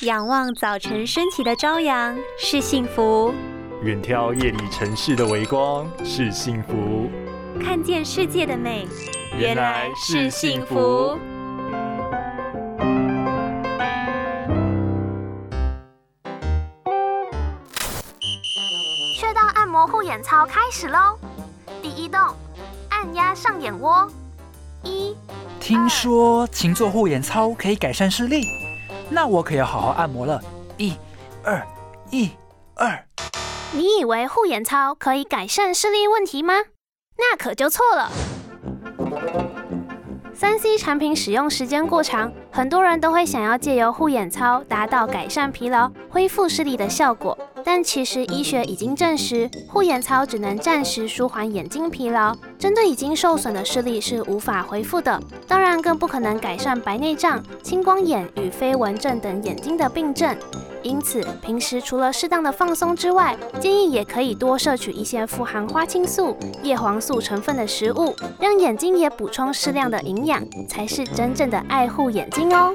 仰望早晨升起的朝阳是幸福，远眺夜里城市的微光是幸福，看见世界的美原来是幸福。穴道按摩护眼操开始喽！第一动，按压上眼窝。一，听说勤做护眼操可以改善视力。那我可要好好按摩了，一、二、一、二。你以为护眼操可以改善视力问题吗？那可就错了。三 C 产品使用时间过长，很多人都会想要借由护眼操达到改善疲劳、恢复视力的效果。但其实医学已经证实，护眼操只能暂时舒缓眼睛疲劳，针对已经受损的视力是无法恢复的。当然，更不可能改善白内障、青光眼与飞蚊症等眼睛的病症。因此，平时除了适当的放松之外，建议也可以多摄取一些富含花青素、叶黄素成分的食物，让眼睛也补充适量的营养，才是真正的爱护眼睛哦。